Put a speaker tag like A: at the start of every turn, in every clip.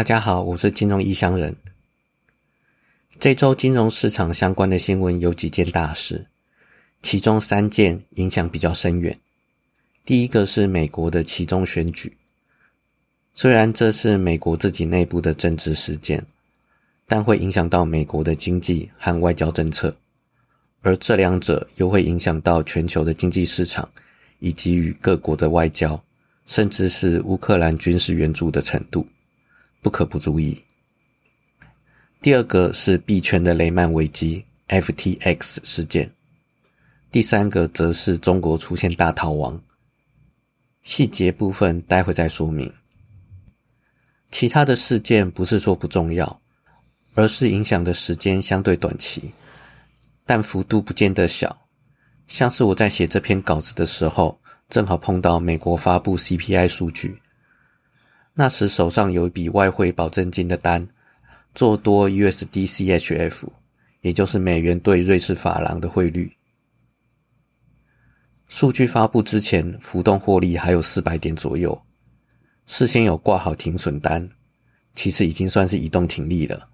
A: 大家好，我是金融异乡人。这周金融市场相关的新闻有几件大事，其中三件影响比较深远。第一个是美国的其中选举，虽然这是美国自己内部的政治事件，但会影响到美国的经济和外交政策，而这两者又会影响到全球的经济市场以及与各国的外交，甚至是乌克兰军事援助的程度。不可不注意。第二个是币圈的雷曼危机 （FTX 事件），第三个则是中国出现大逃亡。细节部分待会再说明。其他的事件不是说不重要，而是影响的时间相对短期，但幅度不见得小。像是我在写这篇稿子的时候，正好碰到美国发布 CPI 数据。那时手上有一笔外汇保证金的单，做多 USDCHF，也就是美元兑瑞士法郎的汇率。数据发布之前，浮动获利还有四百点左右，事先有挂好停损单，其实已经算是移动停利了。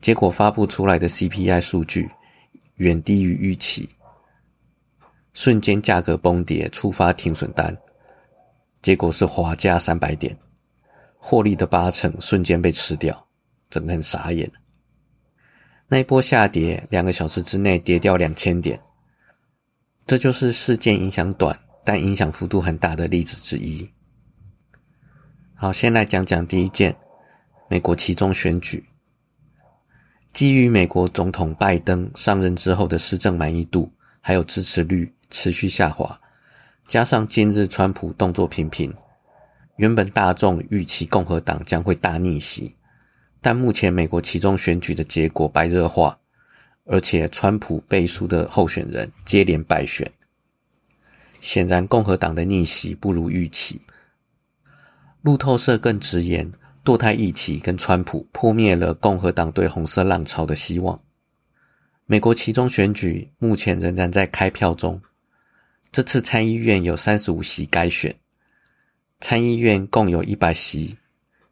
A: 结果发布出来的 CPI 数据远低于预期，瞬间价格崩跌，触发停损单，结果是华加三百点。获利的八成瞬间被吃掉，整个很傻眼。那一波下跌，两个小时之内跌掉两千点，这就是事件影响短但影响幅度很大的例子之一。好，先来讲讲第一件，美国其中选举。基于美国总统拜登上任之后的施政满意度还有支持率持续下滑，加上今日川普动作频频。原本大众预期共和党将会大逆袭，但目前美国其中选举的结果白热化，而且川普背书的候选人接连败选，显然共和党的逆袭不如预期。路透社更直言，堕胎议题跟川普破灭了共和党对红色浪潮的希望。美国其中选举目前仍然在开票中，这次参议院有三十五席该选。参议院共有一百席，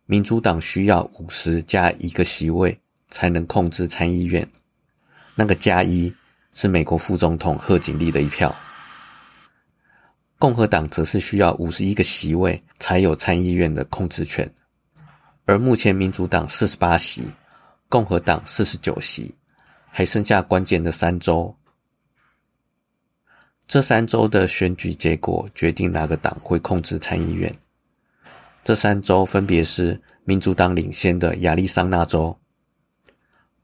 A: 民主党需要五十加一个席位才能控制参议院。那个加一是美国副总统贺锦丽的一票。共和党则是需要五十一个席位才有参议院的控制权。而目前民主党四十八席，共和党四十九席，还剩下关键的三周。这三周的选举结果决定哪个党会控制参议院。这三州分别是民主党领先的亚利桑那州、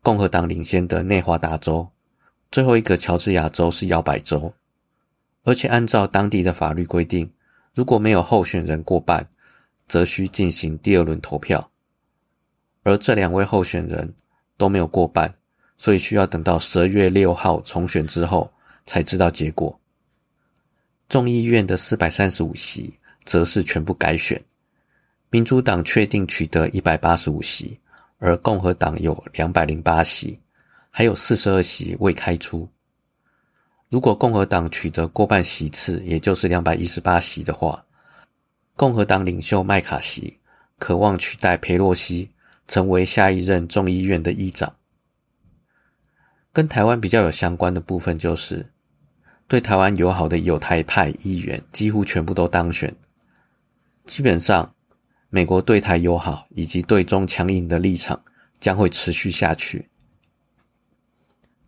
A: 共和党领先的内华达州，最后一个乔治亚州是摇摆州。而且按照当地的法律规定，如果没有候选人过半，则需进行第二轮投票。而这两位候选人都没有过半，所以需要等到十二月六号重选之后才知道结果。众议院的四百三十五席则是全部改选。民主党确定取得一百八十五席，而共和党有两百零八席，还有四十二席未开出。如果共和党取得过半席次，也就是两百一十八席的话，共和党领袖麦卡锡渴望取代佩洛西成为下一任众议院的议长。跟台湾比较有相关的部分就是，对台湾友好的友台派议员几乎全部都当选，基本上。美国对台友好以及对中强硬的立场将会持续下去。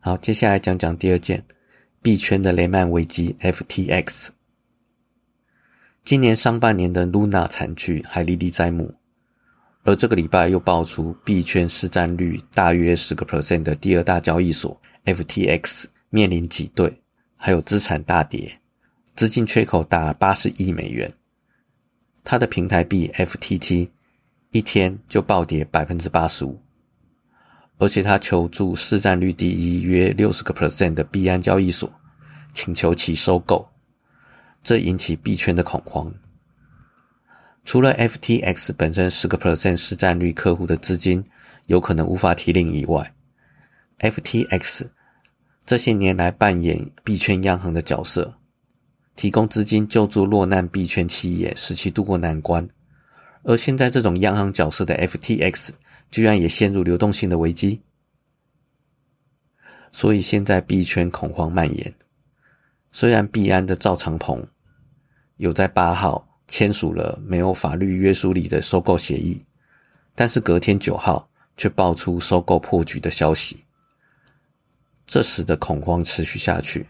A: 好，接下来讲讲第二件币圈的雷曼危机 （FTX）。今年上半年的 Luna 惨剧还历历在目，而这个礼拜又爆出币圈市占率大约十个 percent 的第二大交易所 FTX 面临挤兑，还有资产大跌，资金缺口达八十亿美元。它的平台币 FTT 一天就暴跌百分之八十五，而且它求助市占率第一约六十个 percent 的币安交易所，请求其收购，这引起币圈的恐慌。除了 FTX 本身十个 percent 市占率客户的资金有可能无法提领以外，FTX 这些年来扮演币圈央行的角色。提供资金救助落难币圈企业，使其渡过难关，而现在这种央行角色的 FTX，居然也陷入流动性的危机。所以现在币圈恐慌蔓延。虽然币安的赵长鹏有在八号签署了没有法律约束力的收购协议，但是隔天九号却爆出收购破局的消息，这时的恐慌持续下去。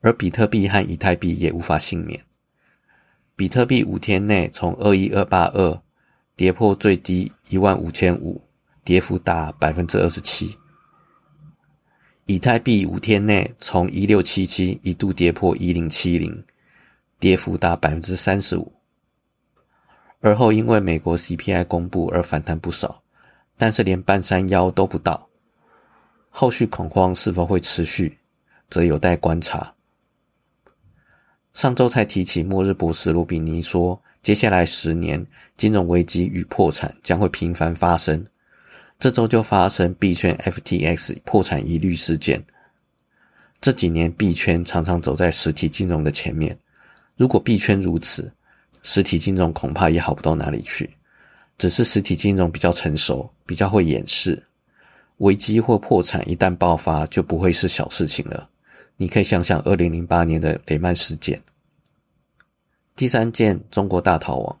A: 而比特币和以太币也无法幸免。比特币五天内从二一二八二跌破最低一万五千五，跌幅达百分之二十七。以太币五天内从一六七七一度跌破一零七零，跌幅达百分之三十五。而后因为美国 CPI 公布而反弹不少，但是连半山腰都不到。后续恐慌是否会持续，则有待观察。上周才提起末日博士罗比尼说，接下来十年金融危机与破产将会频繁发生。这周就发生币圈 FTX 破产疑虑事件。这几年币圈常常走在实体金融的前面，如果币圈如此，实体金融恐怕也好不到哪里去。只是实体金融比较成熟，比较会掩饰危机或破产，一旦爆发就不会是小事情了。你可以想想二零零八年的雷曼事件。第三件，中国大逃亡。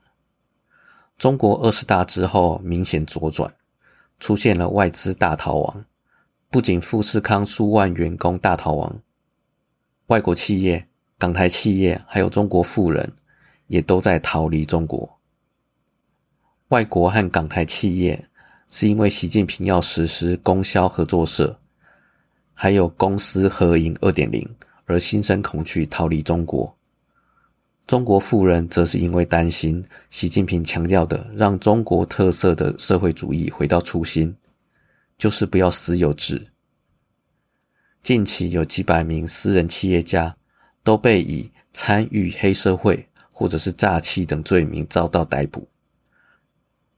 A: 中国二十大之后明显左转。出现了外资大逃亡，不仅富士康数万员工大逃亡，外国企业、港台企业还有中国富人也都在逃离中国。外国和港台企业是因为习近平要实施供销合作社，还有公司合营二点零而心生恐惧逃离中国。中国富人则是因为担心习近平强调的让中国特色的社会主义回到初心，就是不要私有制。近期有几百名私人企业家都被以参与黑社会或者是诈欺等罪名遭到逮捕，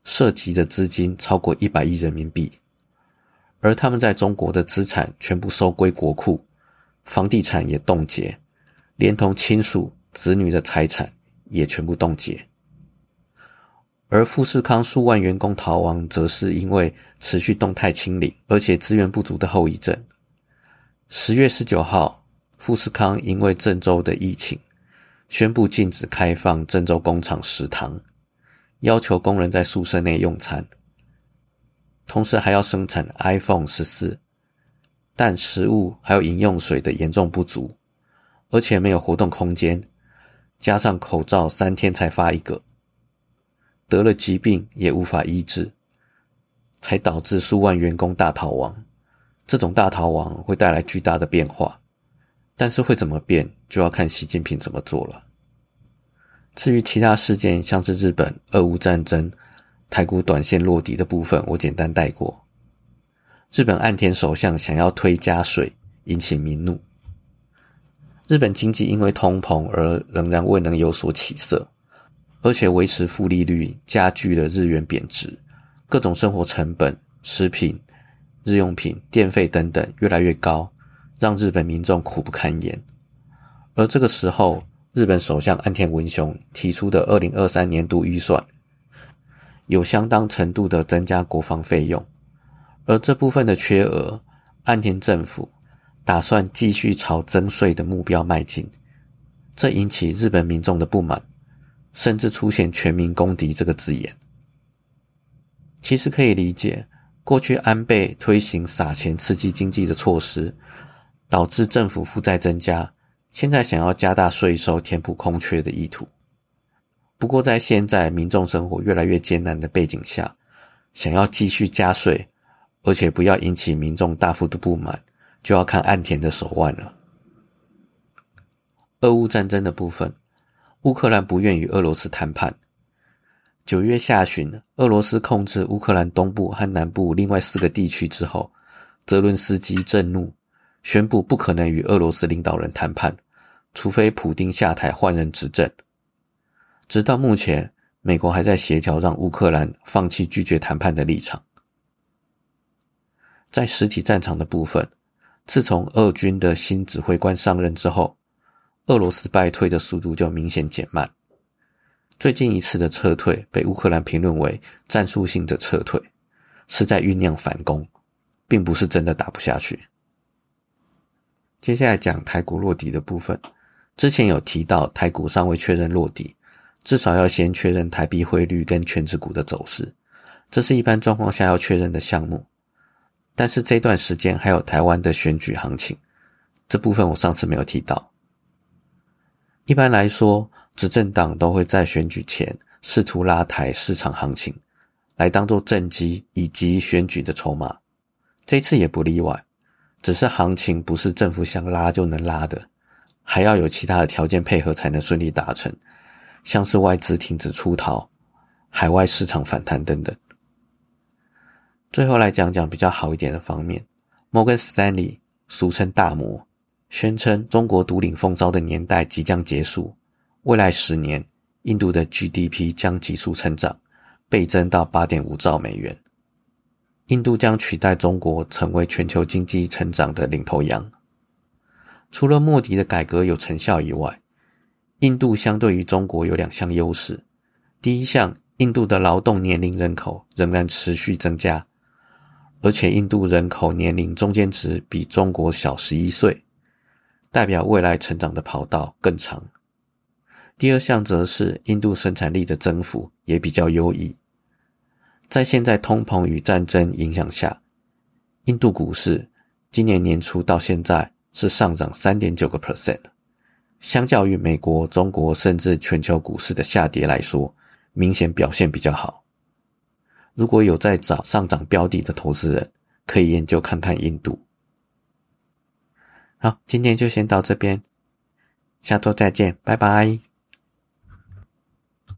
A: 涉及的资金超过一百亿人民币，而他们在中国的资产全部收归国库，房地产也冻结，连同亲属。子女的财产也全部冻结，而富士康数万员工逃亡，则是因为持续动态清零，而且资源不足的后遗症。十月十九号，富士康因为郑州的疫情，宣布禁止开放郑州工厂食堂，要求工人在宿舍内用餐，同时还要生产 iPhone 十四，但食物还有饮用水的严重不足，而且没有活动空间。加上口罩三天才发一个，得了疾病也无法医治，才导致数万员工大逃亡。这种大逃亡会带来巨大的变化，但是会怎么变，就要看习近平怎么做了。至于其他事件，像是日本俄乌战争、台股短线落底的部分，我简单带过。日本岸田首相想要推加税，引起民怒。日本经济因为通膨而仍然未能有所起色，而且维持负利率加剧了日元贬值，各种生活成本、食品、日用品、电费等等越来越高，让日本民众苦不堪言。而这个时候，日本首相岸田文雄提出的二零二三年度预算，有相当程度的增加国防费用，而这部分的缺额，岸田政府。打算继续朝增税的目标迈进，这引起日本民众的不满，甚至出现“全民公敌”这个字眼。其实可以理解，过去安倍推行撒钱刺激经济的措施，导致政府负债增加，现在想要加大税收填补空缺的意图。不过，在现在民众生活越来越艰难的背景下，想要继续加税，而且不要引起民众大幅度不满。就要看岸田的手腕了。俄乌战争的部分，乌克兰不愿与俄罗斯谈判。九月下旬，俄罗斯控制乌克兰东部和南部另外四个地区之后，泽伦斯基震怒，宣布不可能与俄罗斯领导人谈判，除非普丁下台换人执政。直到目前，美国还在协调让乌克兰放弃拒绝谈判的立场。在实体战场的部分。自从俄军的新指挥官上任之后，俄罗斯败退的速度就明显减慢。最近一次的撤退被乌克兰评论为战术性的撤退，是在酝酿反攻，并不是真的打不下去。接下来讲台股落底的部分，之前有提到台股尚未确认落底，至少要先确认台币汇率跟全指股的走势，这是一般状况下要确认的项目。但是这段时间还有台湾的选举行情，这部分我上次没有提到。一般来说，执政党都会在选举前试图拉抬市场行情，来当做政绩以及选举的筹码。这次也不例外，只是行情不是政府想拉就能拉的，还要有其他的条件配合才能顺利达成，像是外资停止出逃、海外市场反弹等等。最后来讲讲比较好一点的方面，摩根斯丹利俗称大摩。宣称中国独领风骚的年代即将结束，未来十年，印度的 GDP 将急速成长，倍增到八点五兆美元。印度将取代中国成为全球经济成长的领头羊。除了莫迪的改革有成效以外，印度相对于中国有两项优势：第一项，印度的劳动年龄人口仍然持续增加，而且印度人口年龄中间值比中国小十一岁。代表未来成长的跑道更长。第二项则是印度生产力的增幅也比较优异。在现在通膨与战争影响下，印度股市今年年初到现在是上涨三点九个 percent，相较于美国、中国甚至全球股市的下跌来说，明显表现比较好。如果有在找上涨标的的投资人，可以研究看看印度。好，今天就先到这边，下周再见，拜拜。